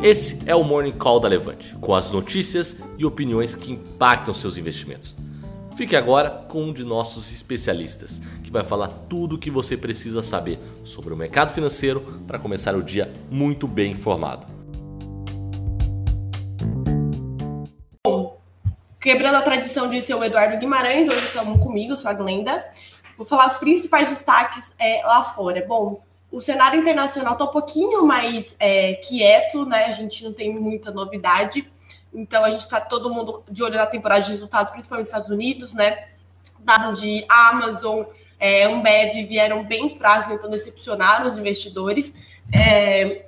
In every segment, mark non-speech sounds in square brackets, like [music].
Esse é o Morning Call da Levante, com as notícias e opiniões que impactam seus investimentos. Fique agora com um de nossos especialistas, que vai falar tudo o que você precisa saber sobre o mercado financeiro para começar o dia muito bem informado. Bom, quebrando a tradição de ser o Eduardo Guimarães, hoje estamos comigo, sou a Glenda. Vou falar os principais destaques é, lá fora. Bom, o cenário internacional está um pouquinho mais é, quieto, né? A gente não tem muita novidade. Então a gente está todo mundo de olho na temporada de resultados, principalmente nos Estados Unidos, né? Dados de Amazon, é, Ambev vieram bem fracos, então decepcionaram os investidores. É,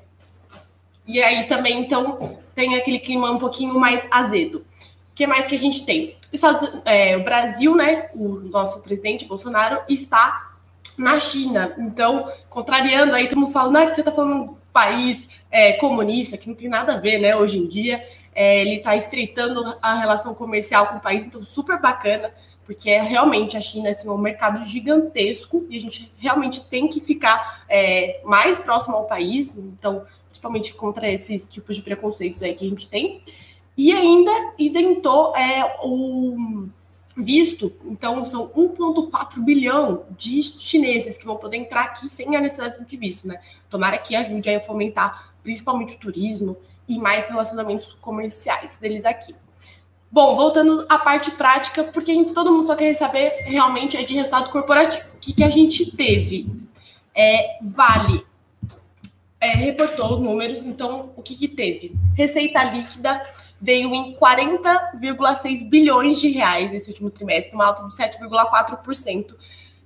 e aí também, então, tem aquele clima um pouquinho mais azedo. O que mais que a gente tem? Estados, é, o Brasil, né? O nosso presidente Bolsonaro está na China. Então, contrariando aí, todo mundo falando ah, que você está falando um país é, comunista, que não tem nada a ver, né, hoje em dia. É, ele está estreitando a relação comercial com o país, então super bacana, porque é realmente a China assim, é um mercado gigantesco e a gente realmente tem que ficar é, mais próximo ao país, então, principalmente contra esses tipos de preconceitos aí que a gente tem. E ainda isentou é, o visto. Então, são 1,4 bilhão de chineses que vão poder entrar aqui sem a necessidade de visto, né? Tomara que ajude a fomentar principalmente o turismo e mais relacionamentos comerciais deles aqui. Bom, voltando à parte prática, porque gente, todo mundo só quer saber realmente é de resultado corporativo. O que, que a gente teve? É, vale é, reportou os números, então o que, que teve? Receita líquida veio em 40,6 bilhões de reais esse último trimestre, uma alta de 7,4%.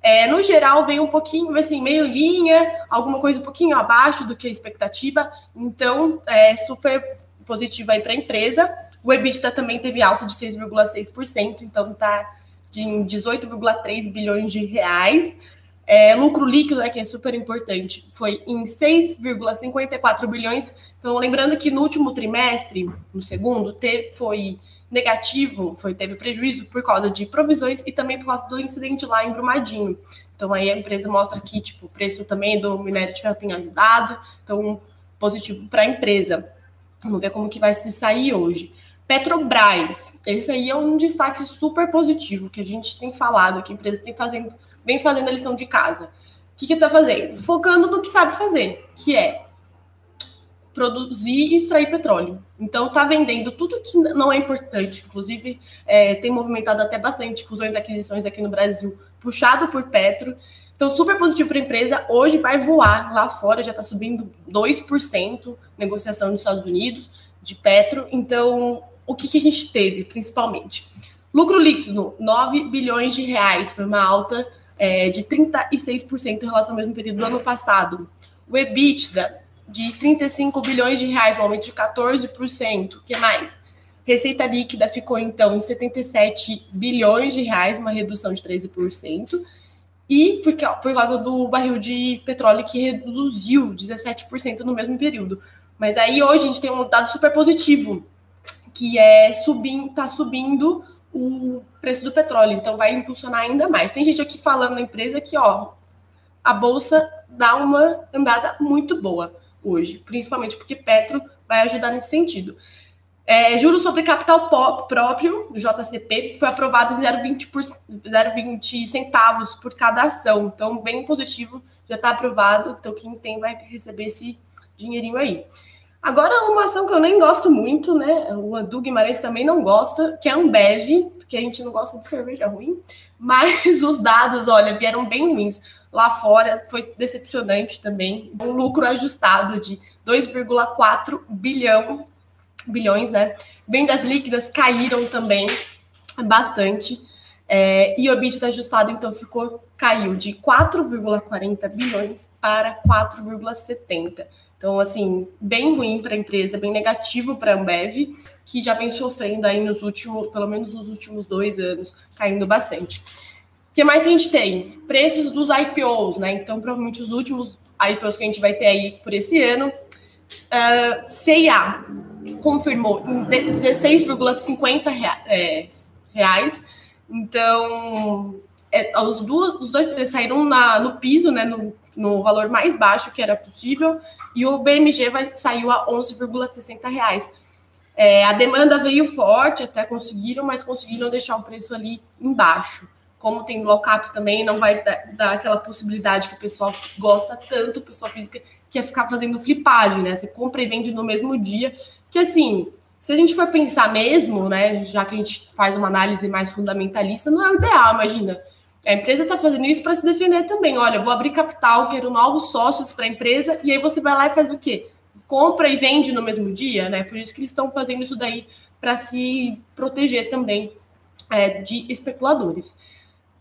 É, no geral, veio um pouquinho, assim, meio linha, alguma coisa um pouquinho abaixo do que a expectativa. Então, é super positivo aí para a empresa. O EBITDA também teve alta de 6,6%, então está de 18,3 bilhões de reais. É, lucro líquido, né, que é super importante, foi em 6,54 bilhões. Então, lembrando que no último trimestre, no segundo, teve, foi negativo, foi, teve prejuízo por causa de provisões e também por causa do incidente lá em Brumadinho. Então, aí a empresa mostra que tipo, o preço também do minério de ferro tem ajudado, então positivo para a empresa. Vamos ver como que vai se sair hoje. Petrobras, esse aí é um destaque super positivo que a gente tem falado, que a empresa tem fazendo vem fazendo a lição de casa. O que está fazendo? Focando no que sabe fazer, que é produzir e extrair petróleo. Então, está vendendo tudo que não é importante. Inclusive, é, tem movimentado até bastante fusões e aquisições aqui no Brasil, puxado por Petro. Então, super positivo para a empresa. Hoje vai voar lá fora, já está subindo 2%, negociação nos Estados Unidos, de Petro. Então, o que, que a gente teve, principalmente? Lucro líquido, 9 bilhões de reais, foi uma alta é, de 36% em relação ao mesmo período do ano passado. O EBITDA de 35 bilhões de reais, um aumento de 14%. O que mais? Receita líquida ficou então em 77 bilhões de reais, uma redução de 13%. E por, por causa do barril de petróleo que reduziu 17% no mesmo período. Mas aí hoje a gente tem um dado super positivo, que é subindo, tá subindo o preço do petróleo, então vai impulsionar ainda mais. Tem gente aqui falando na empresa que, ó, a bolsa dá uma andada muito boa hoje, principalmente porque Petro vai ajudar nesse sentido. É, juros sobre capital próprio, JCP, foi aprovado em 0,20 centavos por cada ação. Então, bem positivo, já está aprovado. Então, quem tem vai receber esse dinheirinho aí. Agora, uma ação que eu nem gosto muito, né? O Adu Guimarães também não gosta, que é a Ambev, porque a gente não gosta de cerveja ruim, mas [laughs] os dados, olha, vieram bem ruins. Lá fora foi decepcionante também. Um lucro ajustado de 2,4 bilhão, bilhões, né? Vendas líquidas caíram também bastante. É, e o EBITDA ajustado, então, ficou, caiu de 4,40 bilhões para 4,70 então, assim, bem ruim para a empresa, bem negativo para a Ambev, que já vem sofrendo aí nos últimos, pelo menos nos últimos dois anos, caindo bastante. O que mais a gente tem? Preços dos IPOs, né? Então, provavelmente os últimos IPOs que a gente vai ter aí por esse ano. Uh, CIA confirmou em 16,50 é, reais. Então, é, os, duas, os dois preços saíram na, no piso, né? No no valor mais baixo que era possível, e o BMG vai, saiu a 11,60 reais. É, a demanda veio forte, até conseguiram, mas conseguiram deixar o preço ali embaixo. Como tem lockup também, não vai dar, dar aquela possibilidade que o pessoal gosta tanto, o pessoal física, que é ficar fazendo flipagem, né? Você compra e vende no mesmo dia. Que assim, se a gente for pensar mesmo, né, já que a gente faz uma análise mais fundamentalista, não é o ideal, imagina. A empresa está fazendo isso para se defender também. Olha, vou abrir capital, quero novos sócios para a empresa, e aí você vai lá e faz o quê? compra e vende no mesmo dia, né? Por isso que eles estão fazendo isso daí para se proteger também é, de especuladores.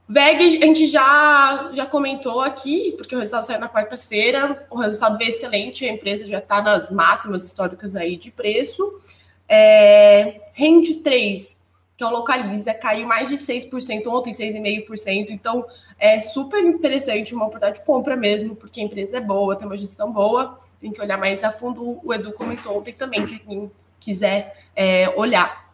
VEG, a gente já, já comentou aqui, porque o resultado saiu na quarta-feira, o resultado veio excelente, a empresa já está nas máximas históricas aí de preço. É, Rende 3, que é o Localiza, caiu mais de 6%, ontem 6,5%, então é super interessante, uma oportunidade de compra mesmo, porque a empresa é boa, tem uma gestão boa, tem que olhar mais a fundo. O Edu comentou ontem também, que quem quiser é, olhar.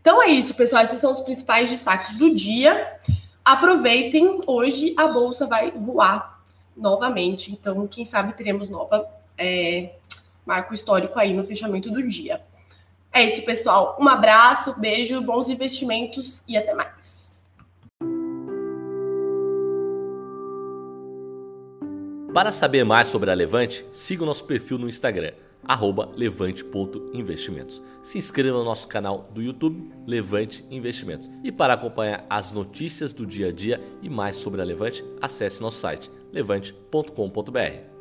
Então é isso, pessoal. Esses são os principais destaques do dia. Aproveitem, hoje a bolsa vai voar novamente. Então, quem sabe teremos nova é, marco histórico aí no fechamento do dia. É isso, pessoal. Um abraço, beijo, bons investimentos e até mais. Para saber mais sobre a Levante, siga o nosso perfil no Instagram, levante.investimentos. Se inscreva no nosso canal do YouTube, Levante Investimentos. E para acompanhar as notícias do dia a dia e mais sobre a Levante, acesse nosso site levante.com.br.